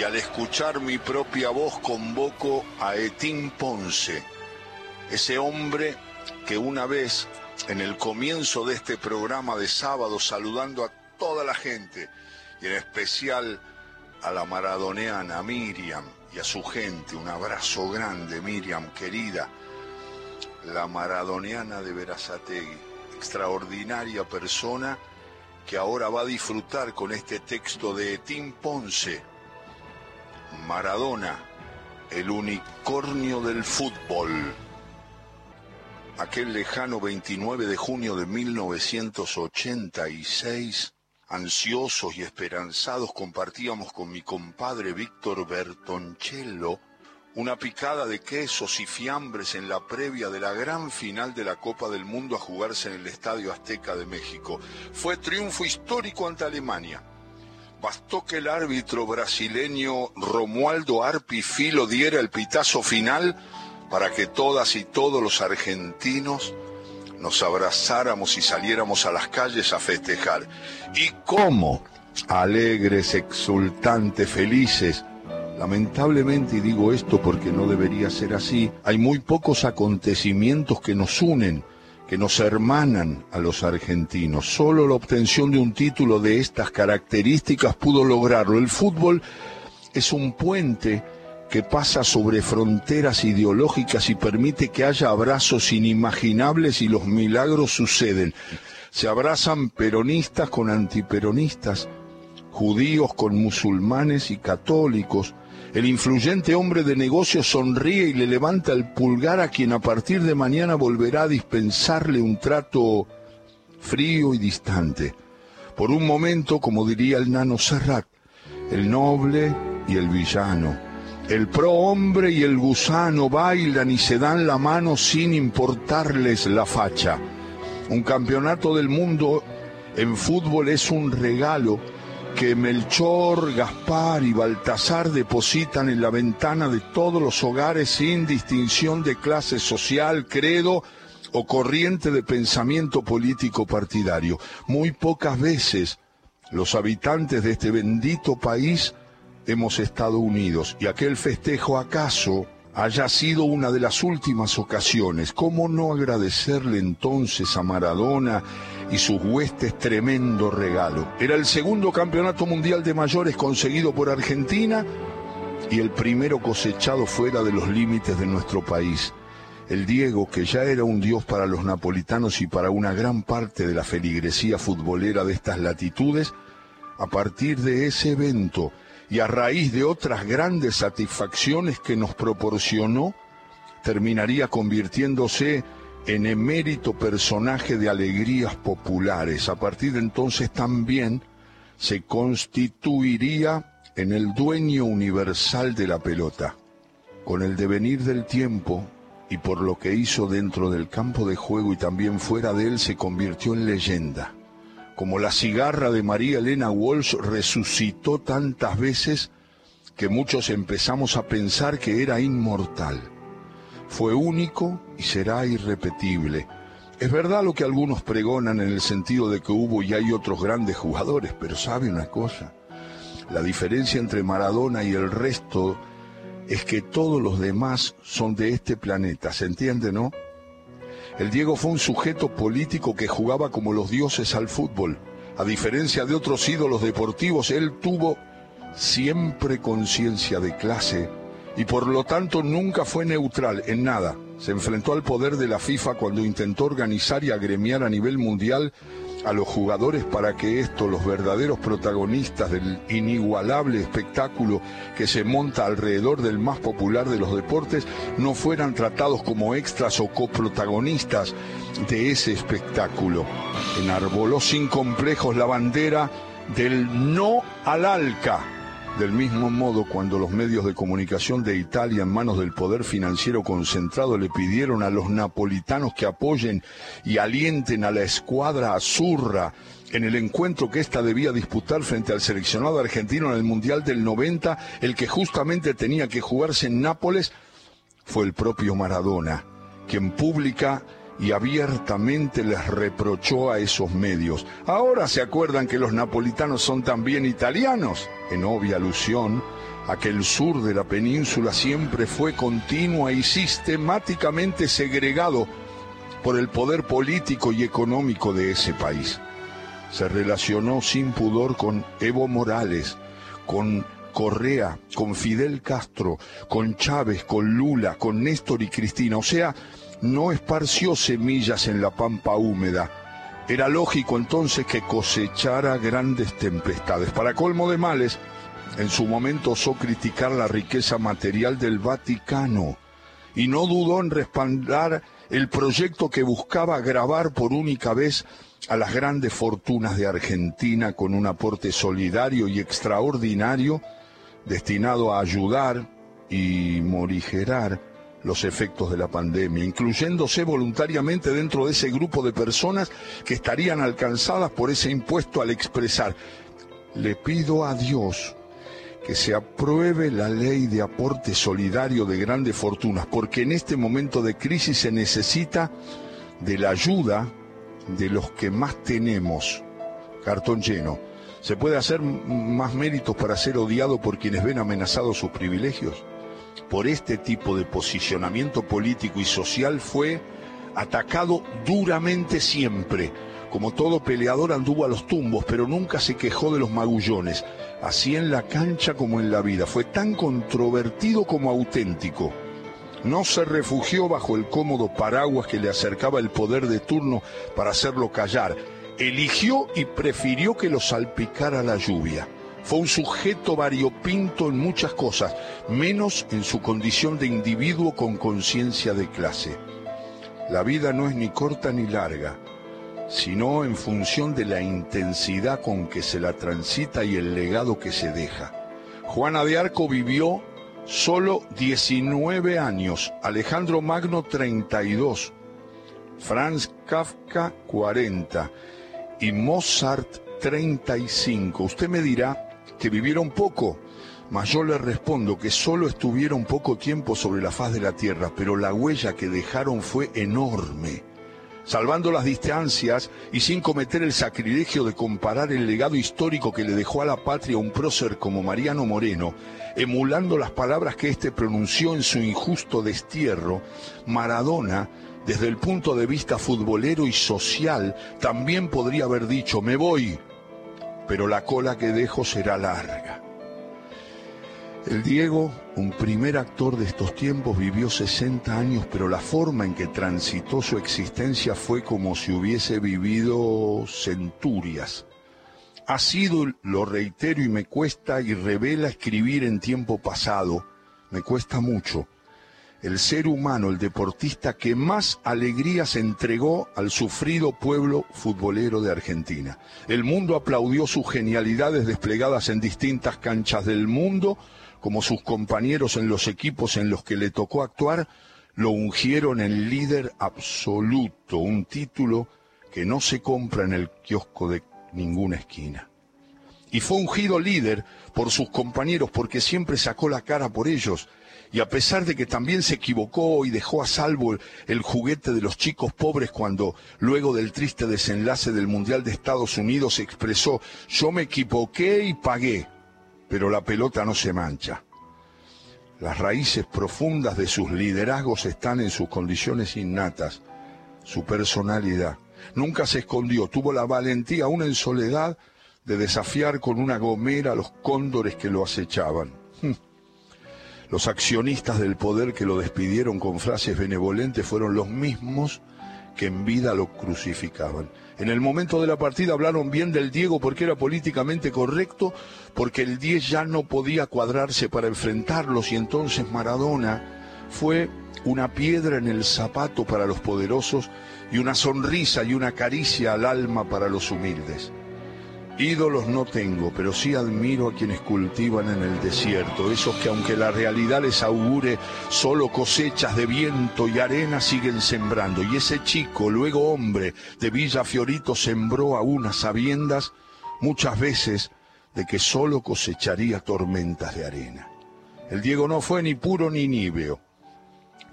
y al escuchar mi propia voz convoco a Etín Ponce, ese hombre que una vez en el comienzo de este programa de sábado saludando a toda la gente y en especial a la maradoneana Miriam y a su gente, un abrazo grande Miriam querida, la maradoneana de Verazategui, extraordinaria persona que ahora va a disfrutar con este texto de Tim Ponce, Maradona, el unicornio del fútbol. Aquel lejano 29 de junio de 1986, ansiosos y esperanzados, compartíamos con mi compadre Víctor Bertoncello una picada de quesos y fiambres en la previa de la gran final de la Copa del Mundo a jugarse en el Estadio Azteca de México. Fue triunfo histórico ante Alemania. Bastó que el árbitro brasileño Romualdo Arpi Filo diera el pitazo final para que todas y todos los argentinos nos abrazáramos y saliéramos a las calles a festejar. ¿Y cómo? Alegres, exultantes, felices, Lamentablemente, y digo esto porque no debería ser así, hay muy pocos acontecimientos que nos unen, que nos hermanan a los argentinos. Solo la obtención de un título de estas características pudo lograrlo. El fútbol es un puente que pasa sobre fronteras ideológicas y permite que haya abrazos inimaginables y los milagros suceden. Se abrazan peronistas con antiperonistas, judíos con musulmanes y católicos, el influyente hombre de negocios sonríe y le levanta el pulgar a quien a partir de mañana volverá a dispensarle un trato frío y distante. Por un momento, como diría el nano Serrat, el noble y el villano, el prohombre y el gusano bailan y se dan la mano sin importarles la facha. Un campeonato del mundo en fútbol es un regalo que Melchor, Gaspar y Baltasar depositan en la ventana de todos los hogares sin distinción de clase social, credo o corriente de pensamiento político partidario. Muy pocas veces los habitantes de este bendito país hemos estado unidos y aquel festejo acaso haya sido una de las últimas ocasiones. ¿Cómo no agradecerle entonces a Maradona y sus huestes tremendo regalo? Era el segundo campeonato mundial de mayores conseguido por Argentina y el primero cosechado fuera de los límites de nuestro país. El Diego, que ya era un dios para los napolitanos y para una gran parte de la feligresía futbolera de estas latitudes, a partir de ese evento, y a raíz de otras grandes satisfacciones que nos proporcionó, terminaría convirtiéndose en emérito personaje de alegrías populares. A partir de entonces también se constituiría en el dueño universal de la pelota. Con el devenir del tiempo y por lo que hizo dentro del campo de juego y también fuera de él, se convirtió en leyenda como la cigarra de María Elena Walsh resucitó tantas veces que muchos empezamos a pensar que era inmortal. Fue único y será irrepetible. Es verdad lo que algunos pregonan en el sentido de que hubo y hay otros grandes jugadores, pero sabe una cosa, la diferencia entre Maradona y el resto es que todos los demás son de este planeta, ¿se entiende, no? El Diego fue un sujeto político que jugaba como los dioses al fútbol. A diferencia de otros ídolos deportivos, él tuvo siempre conciencia de clase y por lo tanto nunca fue neutral en nada. Se enfrentó al poder de la FIFA cuando intentó organizar y agremiar a nivel mundial a los jugadores para que estos, los verdaderos protagonistas del inigualable espectáculo que se monta alrededor del más popular de los deportes, no fueran tratados como extras o coprotagonistas de ese espectáculo. Enarboló sin complejos la bandera del no al ALCA del mismo modo, cuando los medios de comunicación de Italia, en manos del poder financiero concentrado, le pidieron a los napolitanos que apoyen y alienten a la escuadra azurra en el encuentro que ésta debía disputar frente al seleccionado argentino en el Mundial del 90, el que justamente tenía que jugarse en Nápoles, fue el propio Maradona, quien pública y abiertamente les reprochó a esos medios. Ahora se acuerdan que los napolitanos son también italianos, en obvia alusión a que el sur de la península siempre fue continua y sistemáticamente segregado por el poder político y económico de ese país. Se relacionó sin pudor con Evo Morales, con Correa, con Fidel Castro, con Chávez, con Lula, con Néstor y Cristina. O sea, no esparció semillas en la pampa húmeda. Era lógico entonces que cosechara grandes tempestades. Para colmo de males, en su momento osó criticar la riqueza material del Vaticano y no dudó en respaldar el proyecto que buscaba grabar por única vez a las grandes fortunas de Argentina con un aporte solidario y extraordinario destinado a ayudar y morigerar los efectos de la pandemia, incluyéndose voluntariamente dentro de ese grupo de personas que estarían alcanzadas por ese impuesto al expresar, le pido a Dios que se apruebe la ley de aporte solidario de grandes fortunas, porque en este momento de crisis se necesita de la ayuda de los que más tenemos. Cartón lleno. ¿Se puede hacer más méritos para ser odiado por quienes ven amenazados sus privilegios? Por este tipo de posicionamiento político y social fue atacado duramente siempre. Como todo peleador anduvo a los tumbos, pero nunca se quejó de los magullones, así en la cancha como en la vida. Fue tan controvertido como auténtico. No se refugió bajo el cómodo paraguas que le acercaba el poder de turno para hacerlo callar. Eligió y prefirió que lo salpicara la lluvia. Fue un sujeto variopinto en muchas cosas, menos en su condición de individuo con conciencia de clase. La vida no es ni corta ni larga, sino en función de la intensidad con que se la transita y el legado que se deja. Juana de Arco vivió solo 19 años, Alejandro Magno 32, Franz Kafka 40 y Mozart 35. Usted me dirá, que vivieron poco, mas yo les respondo que solo estuvieron poco tiempo sobre la faz de la tierra, pero la huella que dejaron fue enorme. Salvando las distancias y sin cometer el sacrilegio de comparar el legado histórico que le dejó a la patria un prócer como Mariano Moreno, emulando las palabras que éste pronunció en su injusto destierro, Maradona, desde el punto de vista futbolero y social, también podría haber dicho, me voy, pero la cola que dejo será larga. El Diego, un primer actor de estos tiempos, vivió 60 años, pero la forma en que transitó su existencia fue como si hubiese vivido centurias. Ha sido, lo reitero y me cuesta y revela escribir en tiempo pasado, me cuesta mucho, el ser humano, el deportista que más alegrías entregó al sufrido pueblo futbolero de Argentina. El mundo aplaudió sus genialidades desplegadas en distintas canchas del mundo, como sus compañeros en los equipos en los que le tocó actuar, lo ungieron en líder absoluto, un título que no se compra en el kiosco de ninguna esquina. Y fue ungido líder por sus compañeros porque siempre sacó la cara por ellos y a pesar de que también se equivocó y dejó a salvo el, juguete de los chicos pobres cuando, luego del triste desenlace del Mundial de Estados Unidos, expresó, yo me equivoqué y pagué, pero la pelota no se mancha. Las raíces profundas de sus liderazgos están en sus condiciones innatas, su personalidad. Nunca se escondió, tuvo la valentía, aún en soledad, de desafiar con una gomera a los cóndores que lo acechaban. Los accionistas del poder que lo despidieron con frases benevolentes fueron los mismos que en vida lo crucificaban. En el momento de la partida hablaron bien del Diego porque era políticamente correcto, porque el 10 ya no podía cuadrarse para enfrentarlos y entonces Maradona fue una piedra en el zapato para los poderosos y una sonrisa y una caricia al alma para los humildes. Ídolos no tengo, pero sí admiro a quienes cultivan en el desierto, esos que aunque la realidad les augure solo cosechas de viento y arena siguen sembrando. Y ese chico, luego hombre, de Villa Fiorito sembró a unas sabiendas muchas veces de que solo cosecharía tormentas de arena. El Diego no fue ni puro ni níveo.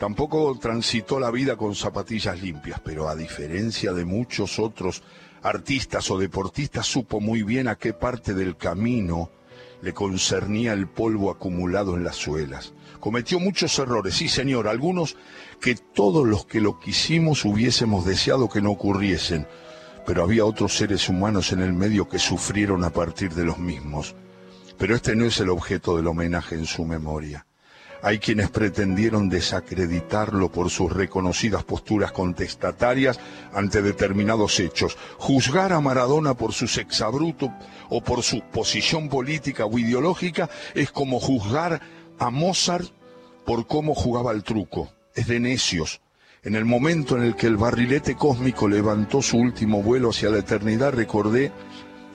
Tampoco transitó la vida con zapatillas limpias, pero a diferencia de muchos otros artistas o deportistas, supo muy bien a qué parte del camino le concernía el polvo acumulado en las suelas. Cometió muchos errores, sí señor, algunos que todos los que lo quisimos hubiésemos deseado que no ocurriesen, pero había otros seres humanos en el medio que sufrieron a partir de los mismos. Pero este no es el objeto del homenaje en su memoria. Hay quienes pretendieron desacreditarlo por sus reconocidas posturas contestatarias ante determinados hechos. Juzgar a Maradona por su sexabruto o por su posición política o ideológica es como juzgar a Mozart por cómo jugaba el truco. Es de necios. En el momento en el que el barrilete cósmico levantó su último vuelo hacia la eternidad, recordé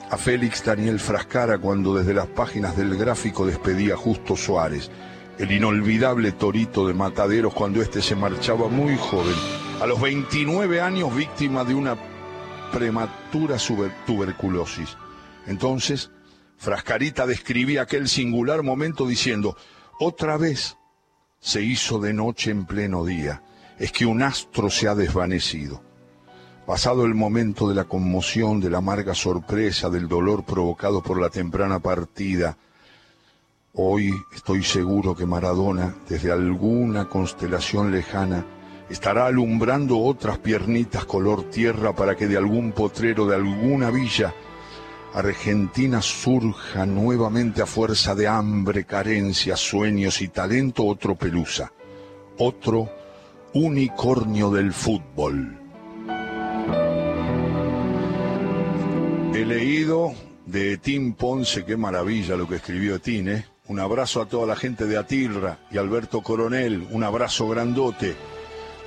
a Félix Daniel Frascara cuando desde las páginas del gráfico despedía a Justo Suárez el inolvidable torito de Mataderos cuando éste se marchaba muy joven, a los 29 años víctima de una prematura tuberculosis. Entonces, Frascarita describía aquel singular momento diciendo, otra vez se hizo de noche en pleno día, es que un astro se ha desvanecido. Pasado el momento de la conmoción, de la amarga sorpresa, del dolor provocado por la temprana partida, Hoy estoy seguro que Maradona, desde alguna constelación lejana, estará alumbrando otras piernitas color tierra para que de algún potrero, de alguna villa, Argentina surja nuevamente a fuerza de hambre, carencia, sueños y talento otro Pelusa, otro unicornio del fútbol. He leído de Tim Ponce, qué maravilla lo que escribió Tim, ¿eh? Un abrazo a toda la gente de Atilra y Alberto Coronel, un abrazo grandote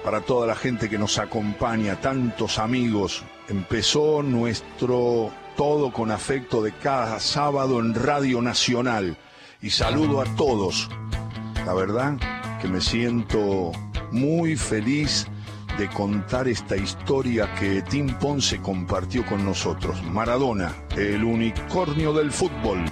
para toda la gente que nos acompaña, tantos amigos. Empezó nuestro todo con afecto de cada sábado en Radio Nacional y saludo a todos. La verdad que me siento muy feliz de contar esta historia que Tim Ponce compartió con nosotros. Maradona, el unicornio del fútbol.